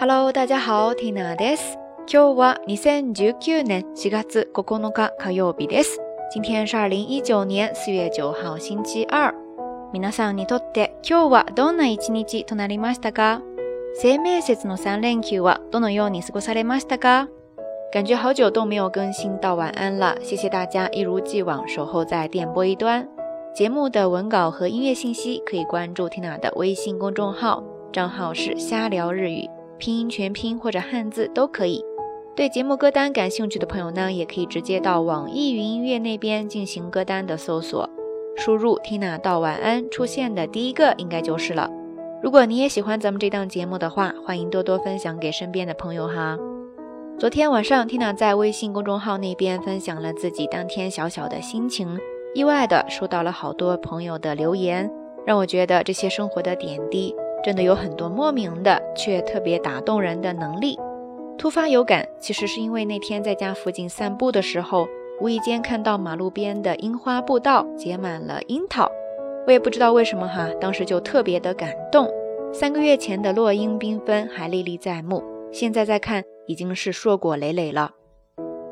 Hello，大家好，Tina です。今日は二千十九年四月九日火曜日です。今天是二零一九年四月九号星期二。皆さんにとって今日はどんな一日となりましたか？生命節の三連休はどのように過ごされましたか？感觉好久都没有更新到晚安了，谢谢大家一如既往守候在电波一端。节目的文稿和音乐信息可以关注 Tina 的微信公众号，账号是瞎聊日语。拼音全拼或者汉字都可以。对节目歌单感兴趣的朋友呢，也可以直接到网易云音乐那边进行歌单的搜索，输入 Tina 到晚安，出现的第一个应该就是了。如果你也喜欢咱们这档节目的话，欢迎多多分享给身边的朋友哈。昨天晚上，Tina 在微信公众号那边分享了自己当天小小的心情，意外的收到了好多朋友的留言，让我觉得这些生活的点滴。真的有很多莫名的却特别打动人的能力。突发有感，其实是因为那天在家附近散步的时候，无意间看到马路边的樱花步道结满了樱桃。我也不知道为什么哈，当时就特别的感动。三个月前的落英缤纷还历历在目，现在再看已经是硕果累累了。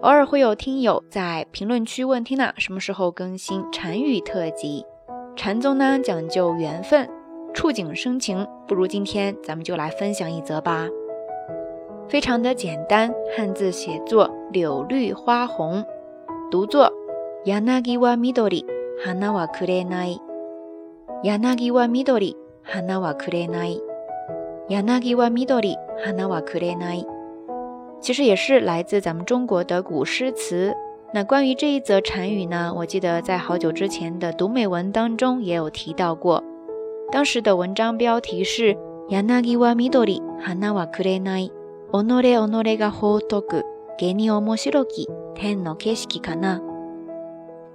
偶尔会有听友在评论区问缇娜什么时候更新禅语特辑。禅宗呢讲究缘分。触景生情，不如今天咱们就来分享一则吧。非常的简单，汉字写作柳绿花红，读作 yanagi wa midori hana wa kurenai。yanagi wa midori hana wa kurenai。yanagi wa midori hana wa kurenai。其实也是来自咱们中国的古诗词。那关于这一则禅语呢，我记得在好久之前的读美文当中也有提到过。当时的文章标题是“柳は緑、花はくれない。己己が放とく、げに面白き天の景色かな。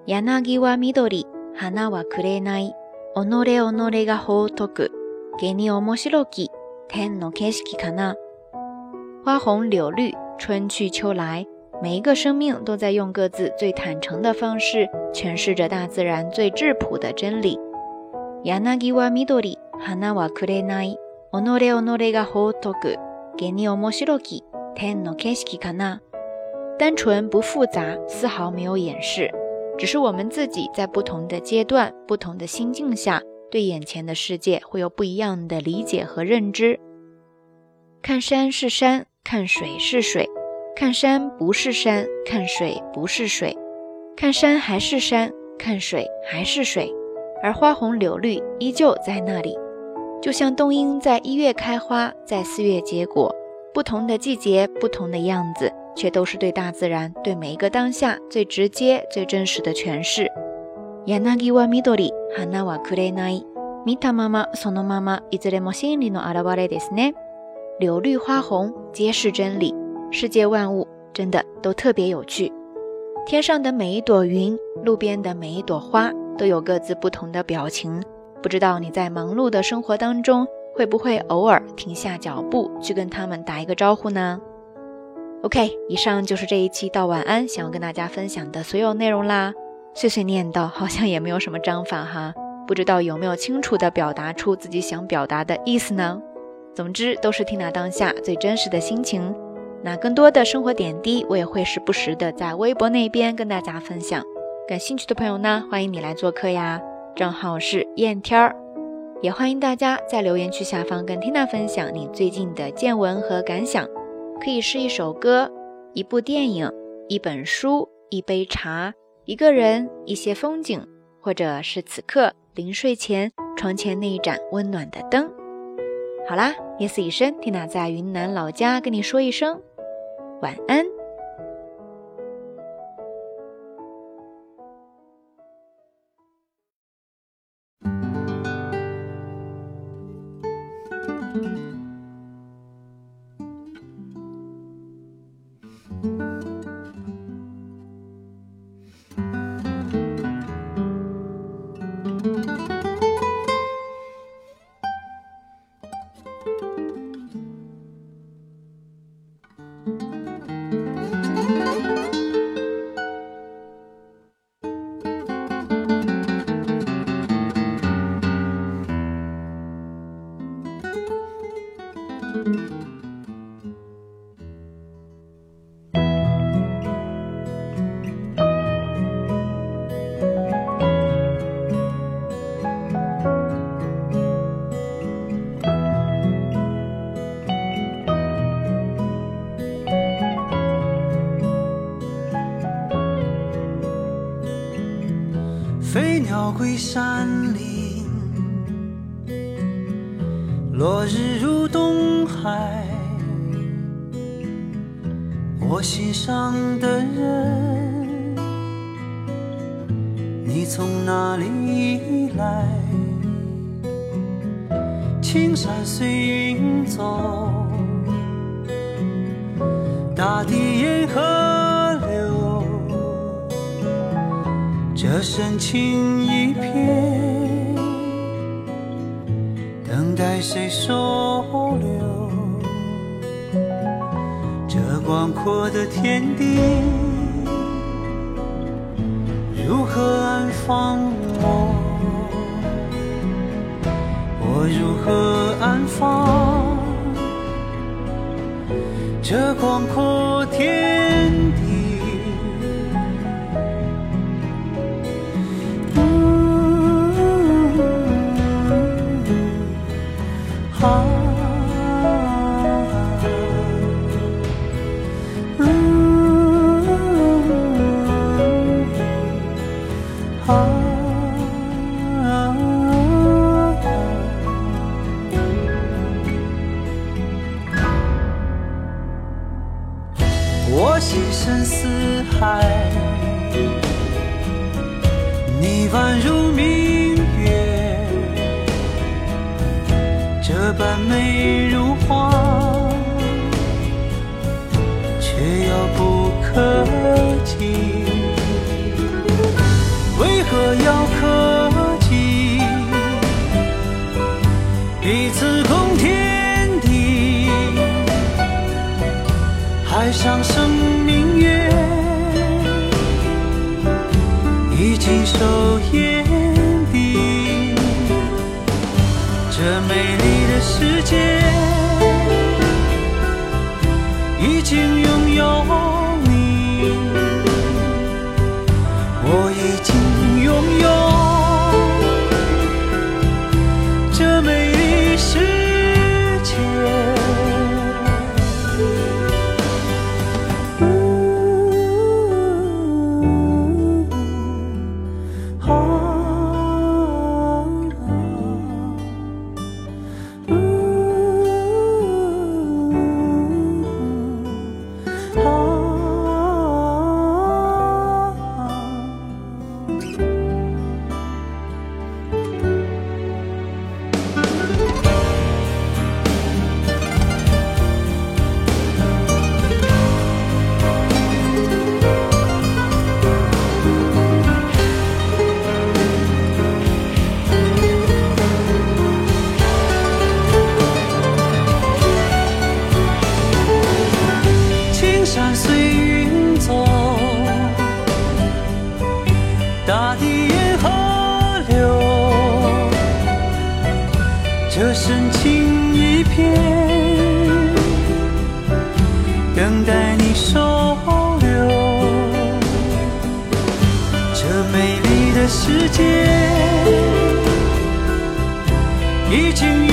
柳は緑、花はくれない。己己が放とく、げに面白き天の景色かな。花红柳绿，春去秋来，每一个生命都在用各自最坦诚的方式诠释着大自然最质朴的真理。 柳は緑、花はくれない。己己が放っとく。给你面白き天の景色かな。单纯不复杂，丝毫没有掩饰，只是我们自己在不同的阶段、不同的心境下，对眼前的世界会有不一样的理解和认知。看山是山，看水是水；看山不是山，看水不是水；看山还是山，看水还是水。 而花红柳绿依旧在那里，就像冬樱在一月开花，在四月结果。不同的季节，不同的样子，却都是对大自然、对每一个当下最直接、最真实的诠释。柳は緑、花はくれない。見たまま、そのまま、いずれも心理の表れですね。柳绿花红，皆是真理。世界万物真的都特别有趣。天上的每一朵云，路边的每一朵花。 都有各自不同的表情，不知道你在忙碌的生活当中，会不会偶尔停下脚步去跟他们打一个招呼呢？OK，以上就是这一期到晚安想要跟大家分享的所有内容啦。碎碎念叨好像也没有什么章法哈，不知道有没有清楚的表达出自己想表达的意思呢？总之都是听那当下最真实的心情。那更多的生活点滴，我也会时不时的在微博那边跟大家分享。感兴趣的朋友呢，欢迎你来做客呀！账号是燕天儿，也欢迎大家在留言区下方跟 Tina 分享你最近的见闻和感想，可以是一首歌、一部电影、一本书、一杯茶、一个人、一些风景，或者是此刻临睡前床前那一盏温暖的灯。好啦，夜色已深，Tina 在云南老家跟你说一声晚安。山林，落日入东海。我心上的人，你从哪里来？青山随云走，大地沿河深情一片，等待谁收留？这广阔的天地，如何安放我？我如何安放这广阔四海，你宛如明月，这般美如画，尽收眼底。这美丽的世界，已经山随云走，大地沿河流，这深情一片，等待你收留。这美丽的世界，已经。